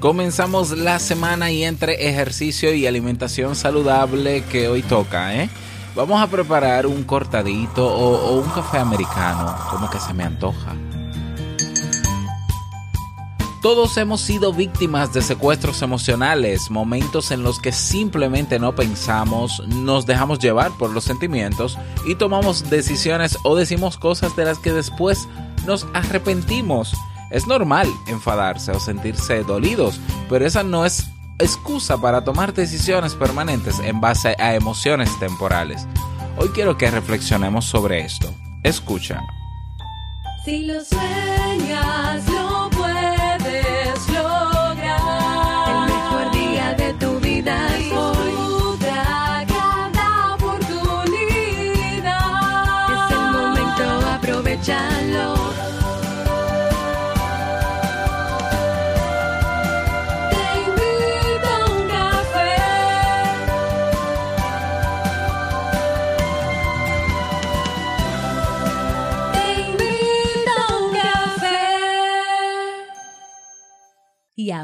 Comenzamos la semana y entre ejercicio y alimentación saludable que hoy toca, ¿eh? Vamos a preparar un cortadito o, o un café americano, como que se me antoja. Todos hemos sido víctimas de secuestros emocionales, momentos en los que simplemente no pensamos, nos dejamos llevar por los sentimientos y tomamos decisiones o decimos cosas de las que después nos arrepentimos. Es normal enfadarse o sentirse dolidos, pero esa no es excusa para tomar decisiones permanentes en base a emociones temporales. Hoy quiero que reflexionemos sobre esto. Escucha. Si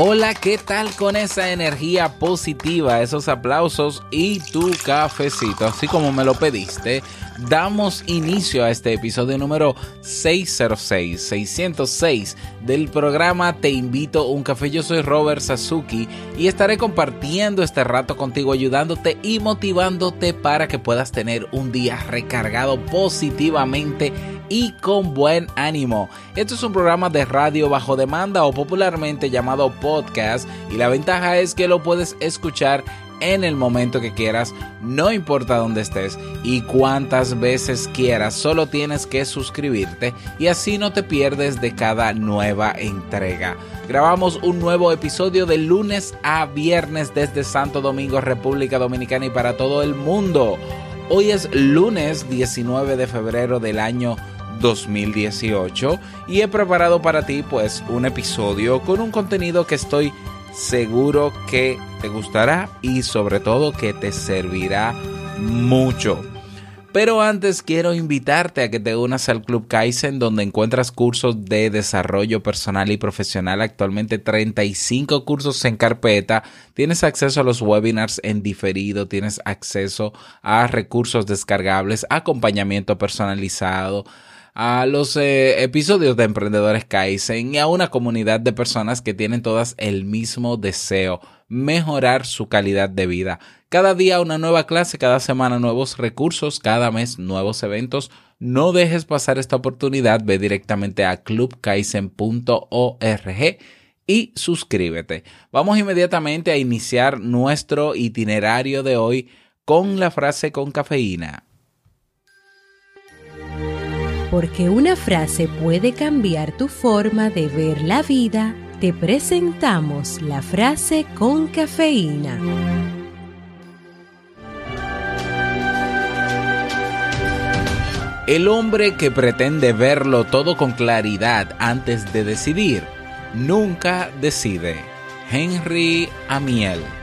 Hola, ¿qué tal con esa energía positiva, esos aplausos y tu cafecito? Así como me lo pediste, damos inicio a este episodio número 606, 606 del programa Te invito un café. Yo soy Robert Sasuki y estaré compartiendo este rato contigo, ayudándote y motivándote para que puedas tener un día recargado positivamente y con buen ánimo. Esto es un programa de radio bajo demanda o popularmente llamado podcast y la ventaja es que lo puedes escuchar en el momento que quieras, no importa dónde estés y cuántas veces quieras, solo tienes que suscribirte y así no te pierdes de cada nueva entrega. Grabamos un nuevo episodio de lunes a viernes desde Santo Domingo, República Dominicana y para todo el mundo. Hoy es lunes 19 de febrero del año 2018 y he preparado para ti pues un episodio con un contenido que estoy seguro que te gustará y sobre todo que te servirá mucho. Pero antes quiero invitarte a que te unas al Club Kaizen donde encuentras cursos de desarrollo personal y profesional, actualmente 35 cursos en carpeta, tienes acceso a los webinars en diferido, tienes acceso a recursos descargables, acompañamiento personalizado, a los eh, episodios de Emprendedores Kaizen y a una comunidad de personas que tienen todas el mismo deseo, mejorar su calidad de vida. Cada día una nueva clase, cada semana nuevos recursos, cada mes nuevos eventos. No dejes pasar esta oportunidad, ve directamente a clubkaizen.org y suscríbete. Vamos inmediatamente a iniciar nuestro itinerario de hoy con la frase con cafeína. Porque una frase puede cambiar tu forma de ver la vida, te presentamos la frase con cafeína. El hombre que pretende verlo todo con claridad antes de decidir, nunca decide. Henry Amiel.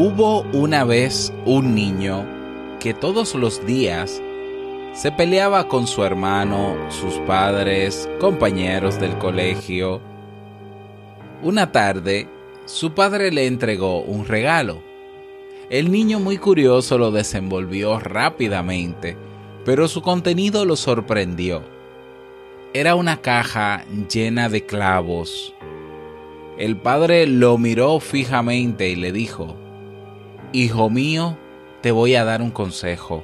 Hubo una vez un niño que todos los días se peleaba con su hermano, sus padres, compañeros del colegio. Una tarde, su padre le entregó un regalo. El niño muy curioso lo desenvolvió rápidamente, pero su contenido lo sorprendió. Era una caja llena de clavos. El padre lo miró fijamente y le dijo, Hijo mío, te voy a dar un consejo.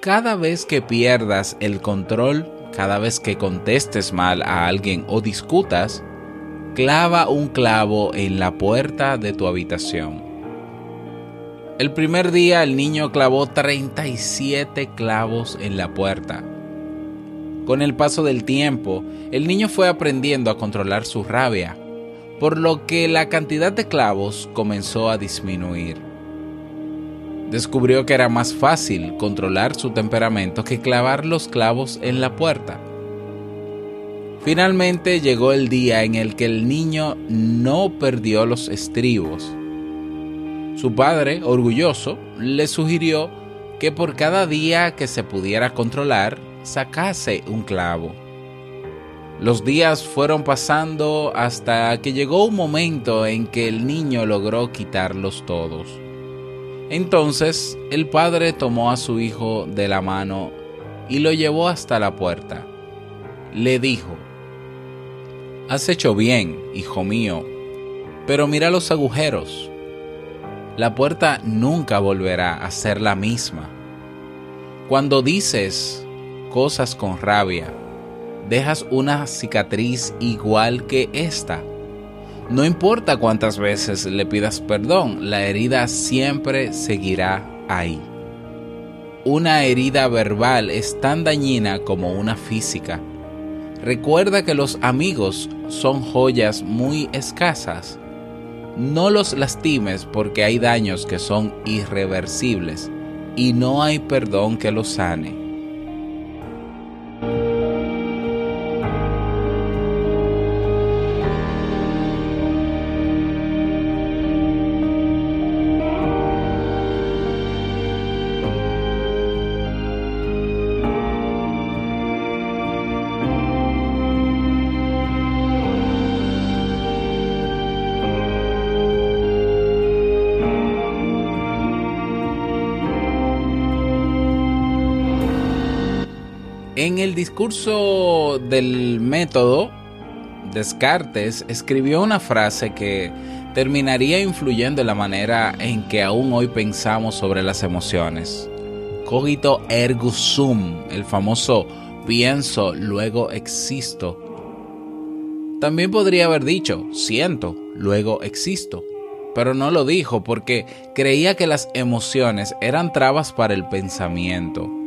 Cada vez que pierdas el control, cada vez que contestes mal a alguien o discutas, clava un clavo en la puerta de tu habitación. El primer día el niño clavó 37 clavos en la puerta. Con el paso del tiempo, el niño fue aprendiendo a controlar su rabia, por lo que la cantidad de clavos comenzó a disminuir. Descubrió que era más fácil controlar su temperamento que clavar los clavos en la puerta. Finalmente llegó el día en el que el niño no perdió los estribos. Su padre, orgulloso, le sugirió que por cada día que se pudiera controlar, sacase un clavo. Los días fueron pasando hasta que llegó un momento en que el niño logró quitarlos todos. Entonces el padre tomó a su hijo de la mano y lo llevó hasta la puerta. Le dijo, Has hecho bien, hijo mío, pero mira los agujeros. La puerta nunca volverá a ser la misma. Cuando dices cosas con rabia, dejas una cicatriz igual que esta. No importa cuántas veces le pidas perdón, la herida siempre seguirá ahí. Una herida verbal es tan dañina como una física. Recuerda que los amigos son joyas muy escasas. No los lastimes porque hay daños que son irreversibles y no hay perdón que los sane. En el discurso del método, Descartes escribió una frase que terminaría influyendo en la manera en que aún hoy pensamos sobre las emociones. Cogito ergo sum, el famoso pienso, luego existo. También podría haber dicho siento, luego existo, pero no lo dijo porque creía que las emociones eran trabas para el pensamiento.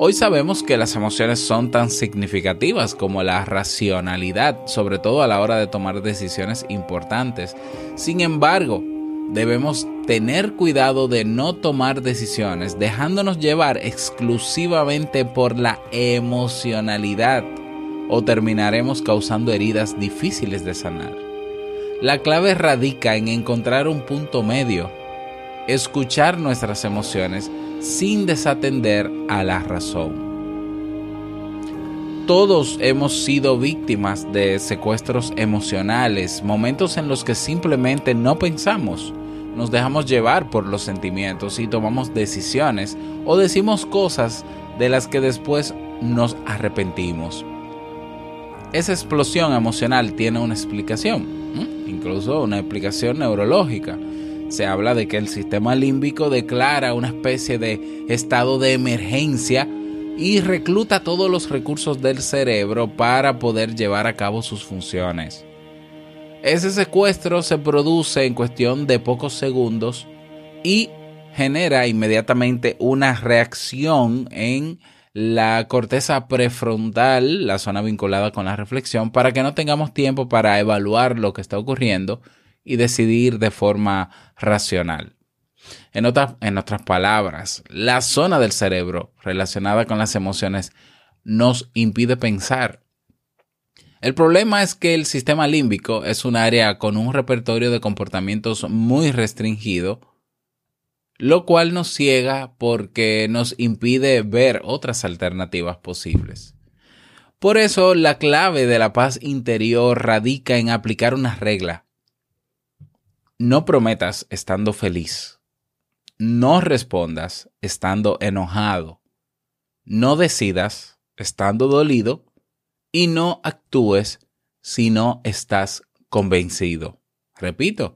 Hoy sabemos que las emociones son tan significativas como la racionalidad, sobre todo a la hora de tomar decisiones importantes. Sin embargo, debemos tener cuidado de no tomar decisiones dejándonos llevar exclusivamente por la emocionalidad o terminaremos causando heridas difíciles de sanar. La clave radica en encontrar un punto medio, escuchar nuestras emociones sin desatender a la razón. Todos hemos sido víctimas de secuestros emocionales, momentos en los que simplemente no pensamos, nos dejamos llevar por los sentimientos y tomamos decisiones o decimos cosas de las que después nos arrepentimos. Esa explosión emocional tiene una explicación, incluso una explicación neurológica se habla de que el sistema límbico declara una especie de estado de emergencia y recluta todos los recursos del cerebro para poder llevar a cabo sus funciones. Ese secuestro se produce en cuestión de pocos segundos y genera inmediatamente una reacción en la corteza prefrontal, la zona vinculada con la reflexión, para que no tengamos tiempo para evaluar lo que está ocurriendo y decidir de forma racional. En, en otras palabras, la zona del cerebro relacionada con las emociones nos impide pensar. El problema es que el sistema límbico es un área con un repertorio de comportamientos muy restringido, lo cual nos ciega porque nos impide ver otras alternativas posibles. Por eso, la clave de la paz interior radica en aplicar una regla no prometas estando feliz. No respondas estando enojado. No decidas estando dolido y no actúes si no estás convencido. Repito,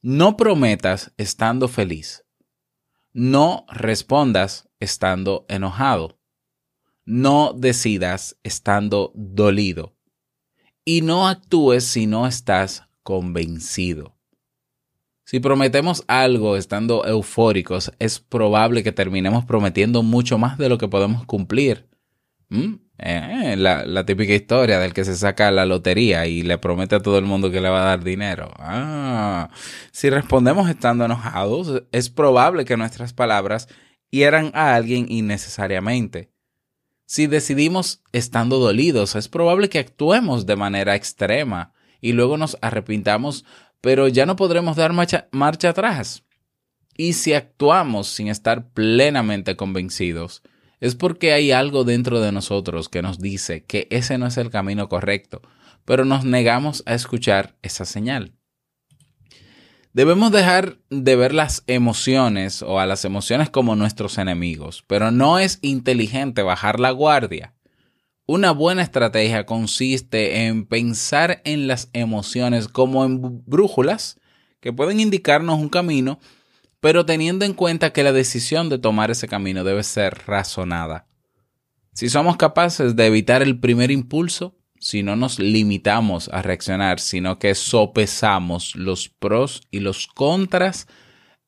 no prometas estando feliz. No respondas estando enojado. No decidas estando dolido. Y no actúes si no estás convencido. Si prometemos algo estando eufóricos, es probable que terminemos prometiendo mucho más de lo que podemos cumplir. ¿Mm? Eh, la, típica historia del que se saca la lotería y le promete a todo el mundo que le va a dar dinero. Ah, si respondemos estando enojados, es probable que nuestras palabras hieran a alguien innecesariamente. Si decidimos estando dolidos, es probable que actuemos de manera extrema y luego nos arrepintamos pero ya no podremos dar marcha, atrás. Y si actuamos sin estar plenamente convencidos, es porque hay algo dentro de nosotros que nos dice que ese no es el camino correcto, pero nos negamos a escuchar esa señal. Debemos dejar de ver las emociones o a las emociones como nuestros enemigos, pero no es inteligente bajar la guardia. Una buena estrategia consiste en pensar en las emociones como en brújulas que pueden indicarnos un camino, pero teniendo en cuenta que la decisión de tomar ese camino debe ser razonada. Si somos capaces de evitar el primer impulso, si no nos limitamos a reaccionar, sino que sopesamos los pros y los contras,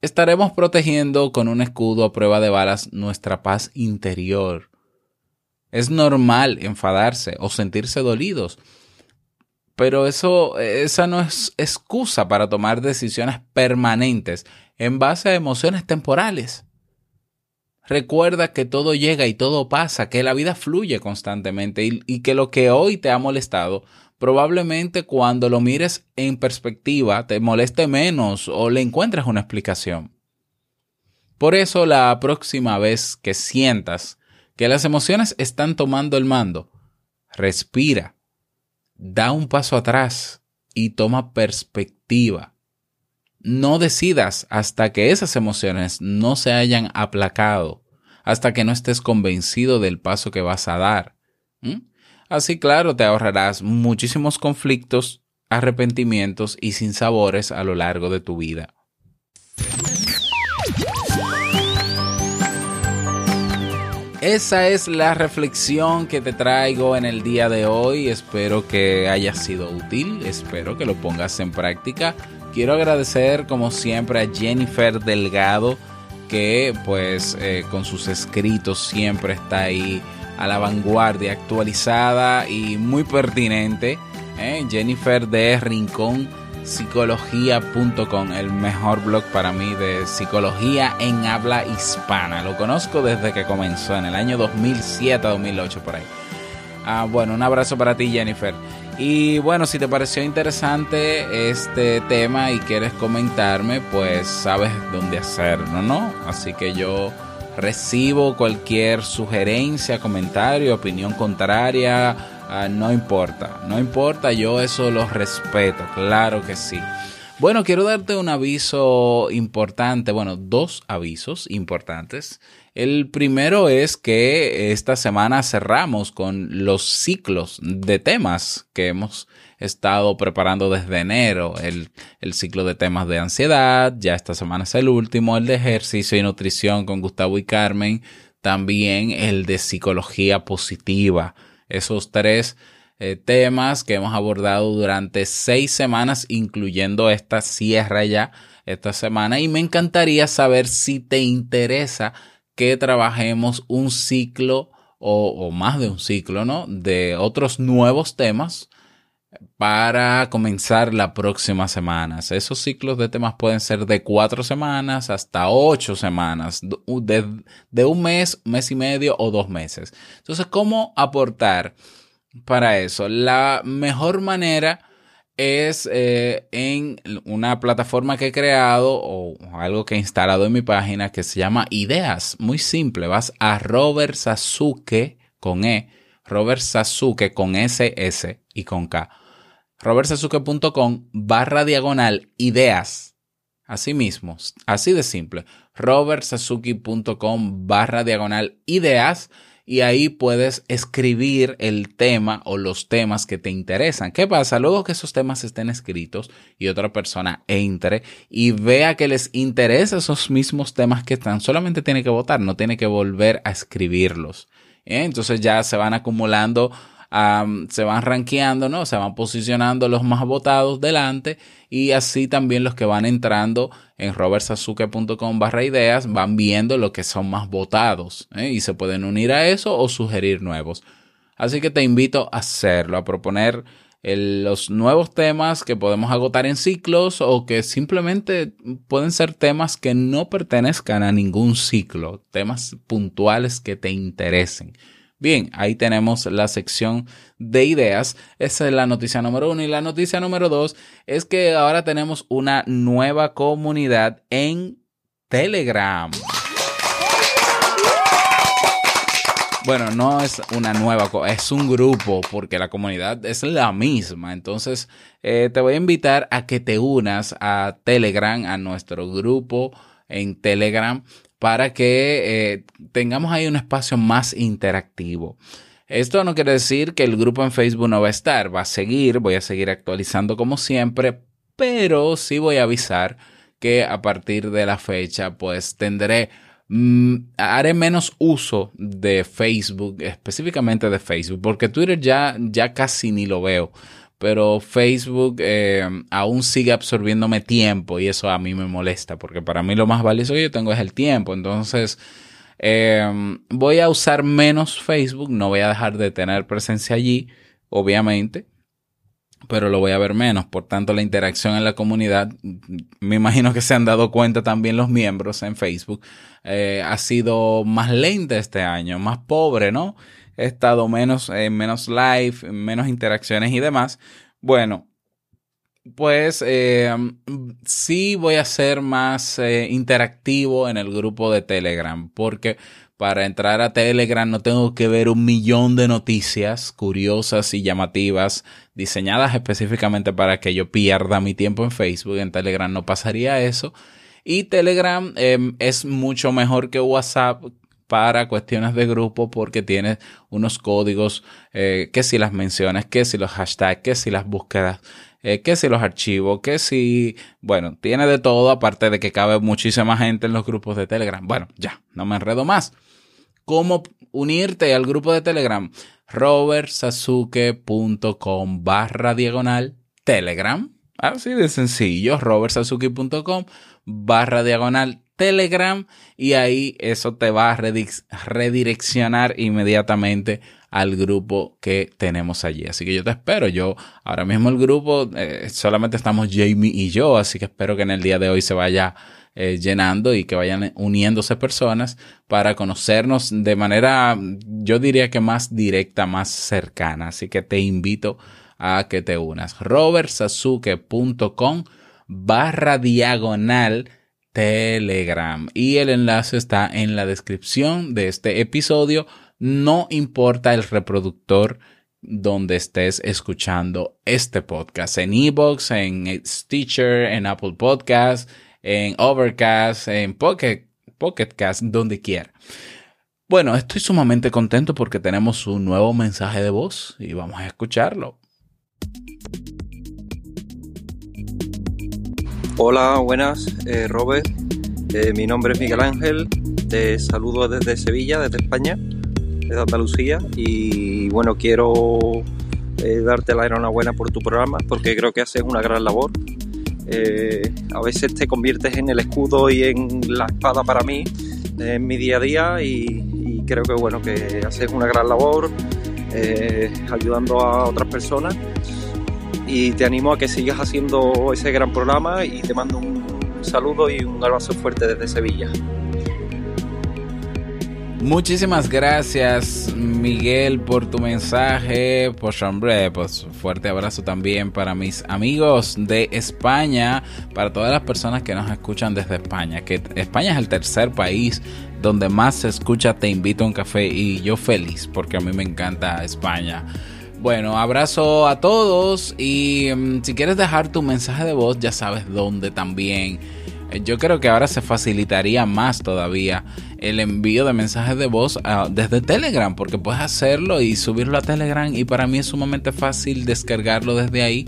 estaremos protegiendo con un escudo a prueba de balas nuestra paz interior es normal enfadarse o sentirse dolidos. Pero eso, esa no es excusa para tomar decisiones permanentes en base a emociones temporales. Recuerda que todo llega y todo pasa, que la vida fluye constantemente y, y, que lo que hoy te ha molestado, probablemente cuando lo mires en perspectiva te moleste menos o le encuentres una explicación. Por eso la próxima vez que sientas que las emociones están tomando el mando, respira, da un paso atrás y toma perspectiva. No decidas hasta que esas emociones no se hayan aplacado, hasta que no estés convencido del paso que vas a dar. Así claro, te ahorrarás muchísimos conflictos, arrepentimientos y sinsabores a lo largo de tu vida. Esa es la reflexión que te traigo en el día de hoy. Espero que haya sido útil, espero que lo pongas en práctica. Quiero agradecer como siempre a Jennifer Delgado que pues eh, con sus escritos siempre está ahí a la vanguardia, actualizada y muy pertinente. ¿eh? Jennifer de Rincón psicología.com, el mejor blog para mí de psicología en habla hispana. Lo conozco desde que comenzó en el año 2007-2008 por ahí. Ah, bueno, un abrazo para ti Jennifer. Y bueno, si te pareció interesante este tema y quieres comentarme, pues sabes dónde hacerlo, ¿no? Así que yo recibo cualquier sugerencia, comentario, opinión contraria Ah, no importa, no importa, yo eso lo respeto, claro que sí. Bueno, quiero darte un aviso importante, bueno, dos avisos importantes. El primero es que esta semana cerramos con los ciclos de temas que hemos estado preparando desde enero. El, el, ciclo de temas de ansiedad, ya esta semana es el último, el de ejercicio y nutrición con Gustavo y Carmen, también el de psicología positiva esos tres eh, temas que hemos abordado durante seis semanas, incluyendo esta sierra ya esta semana. Y me encantaría saber si te interesa que trabajemos un ciclo o, o más de un ciclo, ¿no? De otros nuevos temas para comenzar la próxima semana. Esos ciclos de temas pueden ser de cuatro semanas hasta ocho semanas, de, de, un mes, mes y medio o dos meses. Entonces, ¿cómo aportar para eso? La mejor manera es eh, en una plataforma que he creado o algo que he instalado en mi página que se llama Ideas. Muy simple, vas a Robert Sasuke con E, Robert Sasuke con SS y con K robertsazuke.com barra diagonal ideas. Así mismo, así de simple. robertsazuke.com barra diagonal ideas y ahí puedes escribir el tema o los temas que te interesan. ¿Qué pasa? Luego que esos temas estén escritos y otra persona entre y vea que les interesa esos mismos temas que están, solamente tiene que votar, no tiene que volver a escribirlos. ¿Eh? Entonces ya se van acumulando se van rankeando, ¿no? Se van posicionando los más votados delante y así también los que van entrando en robertsazuke.com barra ideas van viendo lo que son más votados ¿eh? y se pueden unir a eso o sugerir nuevos. Así que te invito a hacerlo, a proponer los nuevos temas que podemos agotar en ciclos o que simplemente pueden ser temas que no pertenezcan a ningún ciclo, temas puntuales que te interesen. Bien, ahí tenemos la sección de ideas. Esa es la noticia número uno. Y la noticia número dos es que ahora tenemos una nueva comunidad en Telegram. Bueno, no es una nueva, es un grupo porque la comunidad es la misma. Entonces, eh, te voy a invitar a que te unas a Telegram, a nuestro grupo en Telegram para que eh, tengamos ahí un espacio más interactivo. Esto no quiere decir que el grupo en Facebook no va a estar, va a seguir, voy a seguir actualizando como siempre, pero sí voy a avisar que a partir de la fecha pues tendré haré menos uso de Facebook, específicamente de Facebook, porque Twitter ya, ya casi ni lo veo pero Facebook eh, aún sigue absorbiéndome tiempo y eso a mí me molesta porque para mí lo más valioso que yo tengo es el tiempo. Entonces eh, voy a usar menos Facebook, no voy a dejar de tener presencia allí, obviamente, pero lo voy a ver menos. Por tanto, la interacción en la comunidad, me imagino que se han dado cuenta también los miembros en Facebook, eh, ha sido más lenta este año, más pobre, ¿no? he estado menos, eh, menos live, menos interacciones y demás. Bueno, pues eh, sí voy a ser más eh, interactivo en el grupo de Telegram, porque para entrar a Telegram no tengo que ver un millón de noticias curiosas y llamativas diseñadas específicamente para que yo pierda mi tiempo en Facebook. En Telegram no pasaría eso. Y Telegram es mucho mejor que WhatsApp para cuestiones de grupo porque tiene unos códigos, eh, que si las menciones, que si los hashtags, que si las búsquedas, eh, que si los archivos, que si, bueno, tiene de todo, aparte de que cabe muchísima gente en los grupos de Telegram. Bueno, ya, no me enredo más. ¿Cómo unirte al grupo de Telegram? robertsazuke.com barra diagonal Telegram. Así de sencillo, robertsazuke.com barra diagonal Telegram y ahí eso te va a redireccionar inmediatamente al grupo que tenemos allí. Así que yo te espero. Yo ahora mismo el grupo eh, solamente estamos Jamie y yo, así que espero que en el día de hoy se vaya eh, llenando y que vayan uniéndose personas para conocernos de manera, yo diría que más directa, más cercana. Así que te invito a que te unas. robertsazuke.com barra diagonal Telegram. Y el enlace está en la descripción de este episodio. No importa el reproductor donde estés escuchando este podcast. En Ebox, en Stitcher, en Apple Podcast, en Overcast, en Pocket, donde quiera. Bueno, estoy sumamente contento porque tenemos un nuevo mensaje de voz y vamos a escucharlo. Hola, buenas, eh, Robert. Eh, mi nombre es Miguel Ángel. Te saludo desde Sevilla, desde España, desde Andalucía. Y bueno, quiero eh, darte la enhorabuena por tu programa porque creo que haces una gran labor. a veces te conviertes en el escudo y en la espada para mí en mi día a día y, creo que bueno que haces una gran labor ayudando a otras personas y te animo a que sigas haciendo ese gran programa y te mando un saludo y un abrazo fuerte desde Sevilla. Muchísimas gracias Miguel por tu mensaje, pues hombre, pues fuerte abrazo también para mis amigos de España, para todas las personas que nos escuchan desde España, que España es el tercer país donde más se escucha Te invito a un café y yo feliz porque a mí me encanta España. Bueno, abrazo a todos y mm, si quieres dejar tu mensaje de voz ya sabes dónde también. Eh, Yo creo que ahora se facilitaría más todavía el envío de mensajes de voz ah, desde Telegram, porque puedes hacerlo y subirlo a Telegram y para mí es sumamente fácil descargarlo desde ahí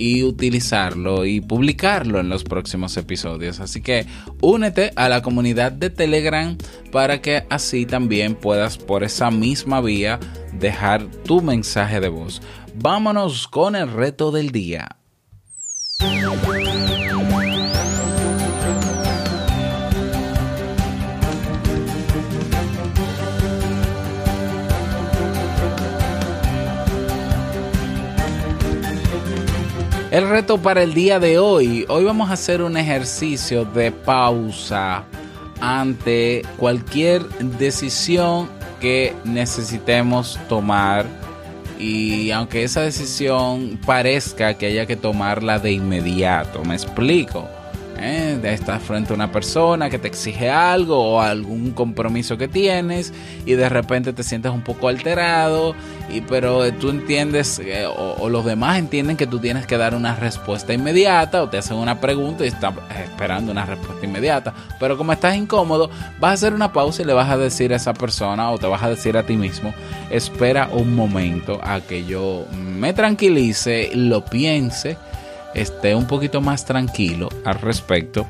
y utilizarlo y publicarlo en los próximos episodios. Así que únete a la comunidad de Telegram para que así también puedas por esa misma vía dejar tu mensaje de voz. Vámonos con el reto del día. El reto para el día de hoy. Hoy vamos a hacer un ejercicio de pausa ante cualquier decisión que necesitemos tomar. Y aunque esa decisión parezca que haya que tomarla de inmediato, me explico. ¿Eh? Estás frente a una persona que te exige algo o algún compromiso que tienes y de repente te sientes un poco alterado, y, pero tú entiendes eh, o, o los demás entienden que tú tienes que dar una respuesta inmediata o te hacen una pregunta y estás esperando una respuesta inmediata. Pero como estás incómodo, vas a hacer una pausa y le vas a decir a esa persona o te vas a decir a ti mismo, espera un momento a que yo me tranquilice, lo piense esté un poquito más tranquilo al respecto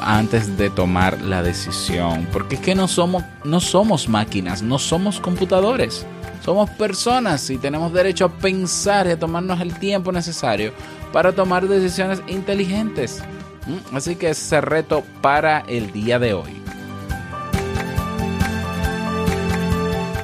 antes de tomar la decisión. Porque es que no somos, no somos máquinas, no somos computadores. Somos personas y tenemos derecho a pensar y a tomarnos el tiempo necesario para tomar decisiones inteligentes. ¿Mm? Así que ese es el reto para el día de hoy.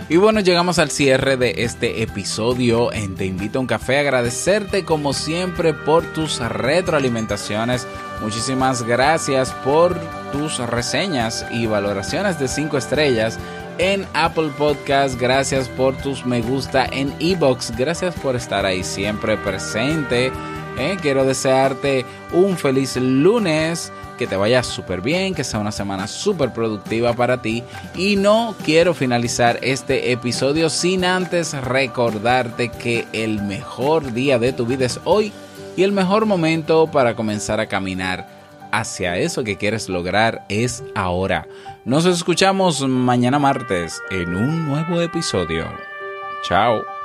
Y bueno, llegamos al cierre de este episodio en Te invito a un café. Agradecerte como siempre por tus retroalimentaciones. Muchísimas gracias por tus reseñas y valoraciones de 5 estrellas en Apple Podcast. Gracias por tus me gusta en Ebox. Gracias por estar ahí siempre presente. Eh, quiero desearte un feliz lunes, que te vaya súper bien, que sea una semana súper productiva para ti. Y no quiero finalizar este episodio sin antes recordarte que el mejor día de tu vida es hoy y el mejor momento para comenzar a caminar hacia eso que quieres lograr es ahora. Nos escuchamos mañana martes en un nuevo episodio. Chao.